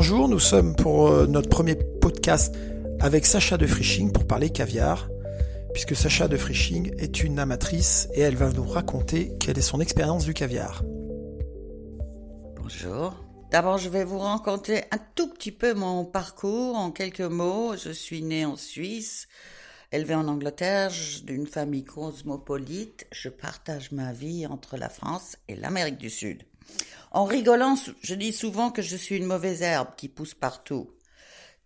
Bonjour, nous sommes pour euh, notre premier podcast avec Sacha de Frisching pour parler caviar, puisque Sacha de Frisching est une amatrice et elle va nous raconter quelle est son expérience du caviar. Bonjour. D'abord, je vais vous raconter un tout petit peu mon parcours en quelques mots. Je suis née en Suisse, élevée en Angleterre, d'une famille cosmopolite. Je partage ma vie entre la France et l'Amérique du Sud. En rigolant, je dis souvent que je suis une mauvaise herbe qui pousse partout.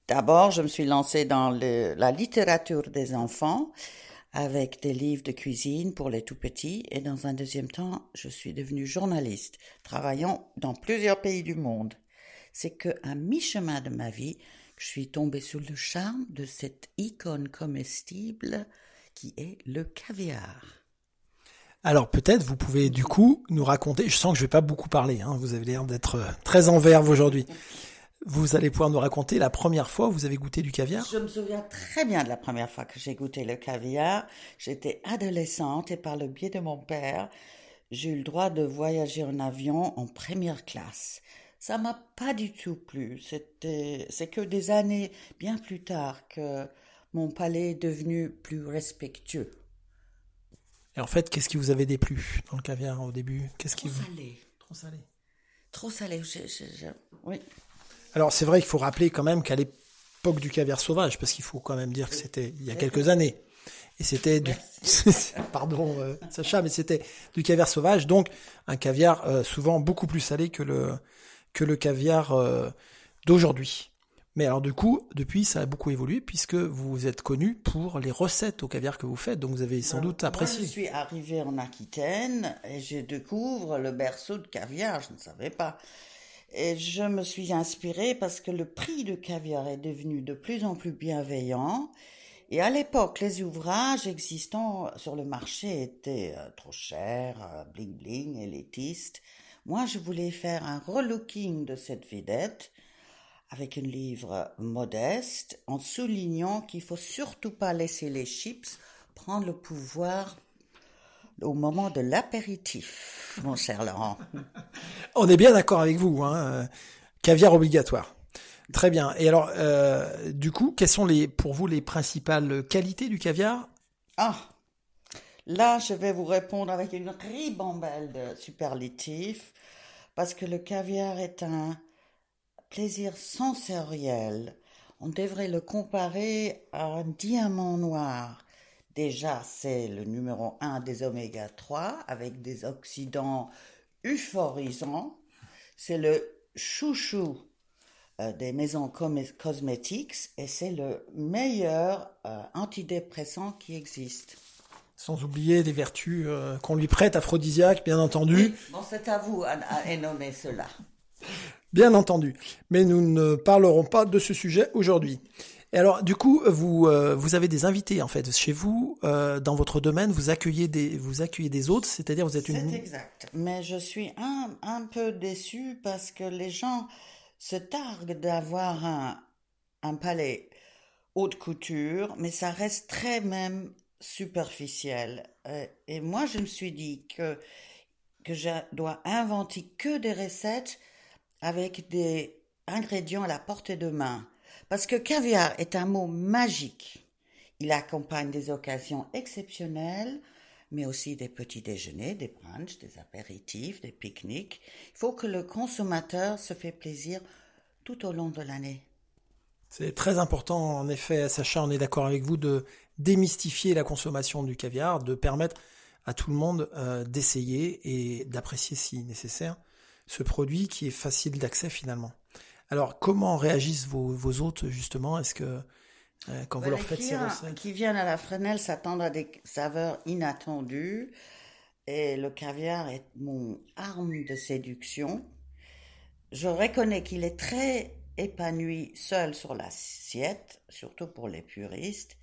D'abord, je me suis lancée dans la littérature des enfants avec des livres de cuisine pour les tout petits et dans un deuxième temps, je suis devenue journaliste, travaillant dans plusieurs pays du monde. C'est que à mi-chemin de ma vie, je suis tombée sous le charme de cette icône comestible qui est le caviar. Alors peut-être vous pouvez du coup nous raconter, je sens que je vais pas beaucoup parler, hein, vous avez l'air d'être euh, très en verve aujourd'hui. Vous allez pouvoir nous raconter la première fois où vous avez goûté du caviar? Je me souviens très bien de la première fois que j'ai goûté le caviar. J'étais adolescente et par le biais de mon père, j'ai eu le droit de voyager en avion en première classe. Ça m'a pas du tout plu. C'était, c'est que des années bien plus tard que mon palais est devenu plus respectueux. Et en fait, qu'est-ce qui vous avait déplu dans le caviar au début? Qu'est-ce qui vous... salé. Trop salé. Trop salé. Oui. Alors c'est vrai qu'il faut rappeler quand même qu'à l'époque du caviar sauvage, parce qu'il faut quand même dire que c'était il y a quelques années, et c'était du... pardon euh, Sacha, mais c'était du caviar sauvage, donc un caviar euh, souvent beaucoup plus salé que le que le caviar euh, d'aujourd'hui. Mais alors du coup, depuis, ça a beaucoup évolué puisque vous êtes connu pour les recettes au caviar que vous faites, donc vous avez sans doute apprécié. Moi, je suis arrivée en Aquitaine et je découvre le berceau de caviar, je ne savais pas. Et je me suis inspirée parce que le prix du caviar est devenu de plus en plus bienveillant. Et à l'époque, les ouvrages existants sur le marché étaient euh, trop chers, euh, bling bling, élitistes. Moi, je voulais faire un relooking de cette vedette avec un livre modeste, en soulignant qu'il faut surtout pas laisser les chips prendre le pouvoir au moment de l'apéritif, mon cher Laurent. On est bien d'accord avec vous, hein caviar obligatoire. Très bien. Et alors, euh, du coup, quelles sont les, pour vous les principales qualités du caviar? Ah, là, je vais vous répondre avec une ribambelle de superlatifs, parce que le caviar est un plaisir sensoriel, on devrait le comparer à un diamant noir. Déjà, c'est le numéro un des oméga 3 avec des oxydants euphorisants. C'est le chouchou euh, des maisons cosmétiques et c'est le meilleur euh, antidépressant qui existe. Sans oublier des vertus euh, qu'on lui prête, aphrodisiaques, bien entendu. bon, c'est à vous à, à nommer cela. Bien entendu. Mais nous ne parlerons pas de ce sujet aujourd'hui. Et alors, du coup, vous euh, vous avez des invités en fait chez vous euh, dans votre domaine. Vous accueillez des vous accueillez des autres, c'est-à-dire vous êtes une. C'est exact. Mais je suis un un peu déçue parce que les gens se targuent d'avoir un un palais haute couture, mais ça reste très même superficiel. Euh, et moi, je me suis dit que que je dois inventer que des recettes avec des ingrédients à la portée de main. Parce que caviar est un mot magique. Il accompagne des occasions exceptionnelles, mais aussi des petits déjeuners, des brunchs, des apéritifs, des pique-niques. Il faut que le consommateur se fait plaisir tout au long de l'année. C'est très important, en effet, Sacha, on est d'accord avec vous, de démystifier la consommation du caviar, de permettre à tout le monde euh, d'essayer et d'apprécier si nécessaire ce produit qui est facile d'accès finalement. Alors, comment réagissent vos, vos hôtes justement? Est-ce que euh, quand vous leur faites ces recettes? qui viennent à la Fresnel s'attendent à des saveurs inattendues et le caviar est mon arme de séduction. Je reconnais qu'il est très épanoui seul sur l'assiette, surtout pour les puristes.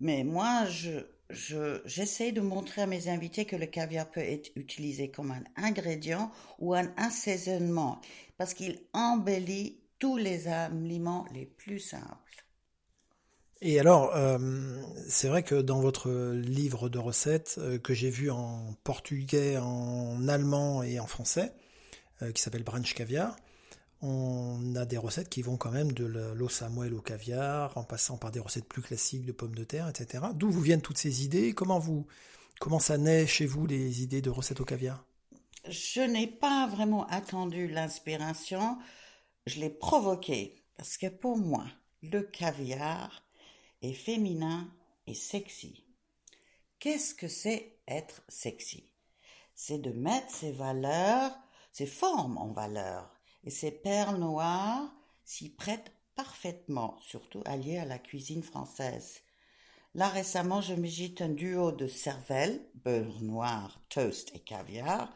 Mais moi, je, je, j'essaie de montrer à mes invités que le caviar peut être utilisé comme un ingrédient ou un assaisonnement parce qu'il embellit tous les aliments les plus simples. Et alors, euh, c'est vrai que dans votre livre de recettes euh, que j'ai vu en portugais, en allemand et en français, euh, qui s'appelle Brunch Caviar, on a des recettes qui vont quand même de l'eau Samuel au caviar, en passant par des recettes plus classiques de pommes de terre, etc. D'où vous viennent toutes ces idées? Comment vous, comment ça naît chez vous les idées de recettes au caviar? Je n'ai pas vraiment attendu l'inspiration, je l'ai provoquée parce que pour moi, le caviar est féminin et sexy. Qu'est-ce que c'est être sexy? C'est de mettre ses valeurs, ses formes en valeur et ces perles noires s'y prêtent parfaitement, surtout alliées à la cuisine française. Là récemment, je m'agite un duo de cervelle, beurre noir, toast et caviar,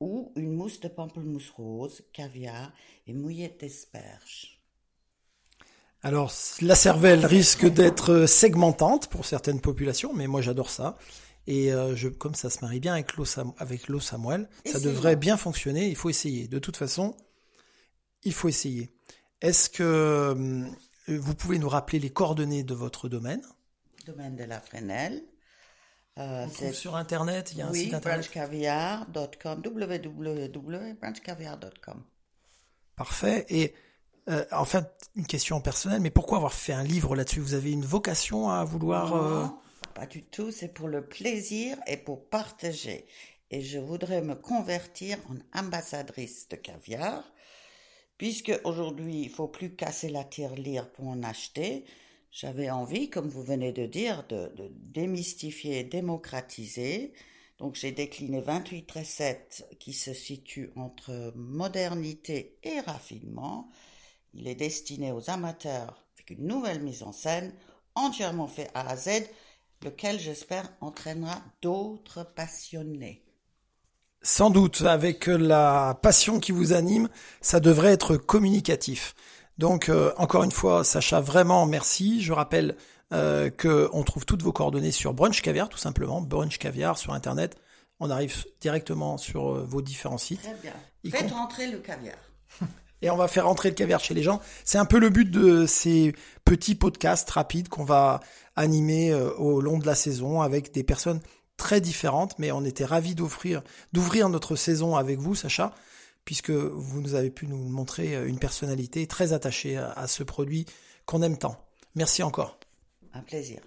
ou une mousse de pamplemousse rose, caviar et mouillette d'asperges. Alors, la cervelle risque d'être segmentante pour certaines populations, mais moi j'adore ça. Et euh, je, comme ça se marie bien avec l'eau avec Samuel, ça devrait bien fonctionner. Il faut essayer. De toute façon, il faut essayer. Est-ce que euh, vous pouvez nous rappeler les coordonnées de votre domaine? Domaine de la Fresnel. Euh, sur internet, il y a un site internet. branchcaviar.com, www.branchcaviar.com. Parfait. Et euh, enfin, une question personnelle, mais pourquoi avoir fait un livre là-dessus? Vous avez une vocation à vouloir Non, pas du tout. C'est pour le plaisir et pour partager. Et je voudrais me convertir en ambassadrice de caviar Puisque aujourd'hui, il faut plus casser la tirelire pour en acheter, j'avais envie, comme vous venez de dire, de, démystifier, démocratiser. Donc j'ai décliné 28 recettes qui se situent entre modernité et raffinement. Il est destiné aux amateurs avec une nouvelle mise en scène, entièrement fait A à Z, lequel j'espère entraînera d'autres passionnés. Sans doute, avec la passion qui vous anime, ça devrait être communicatif. Donc, euh, encore une fois, Sacha, vraiment merci. Je rappelle euh, que on trouve toutes vos coordonnées sur Brunch Caviar, tout simplement. Brunch Caviar sur Internet. On arrive directement sur euh, vos différents sites. Très bien. Faites rentrer le caviar. Et on va faire rentrer le caviar chez les gens. C'est un peu le but de ces petits podcasts rapides qu'on va animer euh, au long de la saison avec des personnes très différentes, mais on était ravis d'offrir, d'ouvrir notre saison avec vous, Sacha, puisque vous nous avez pu nous montrer une personnalité très attachée à ce produit qu'on aime tant. Merci encore. Un plaisir.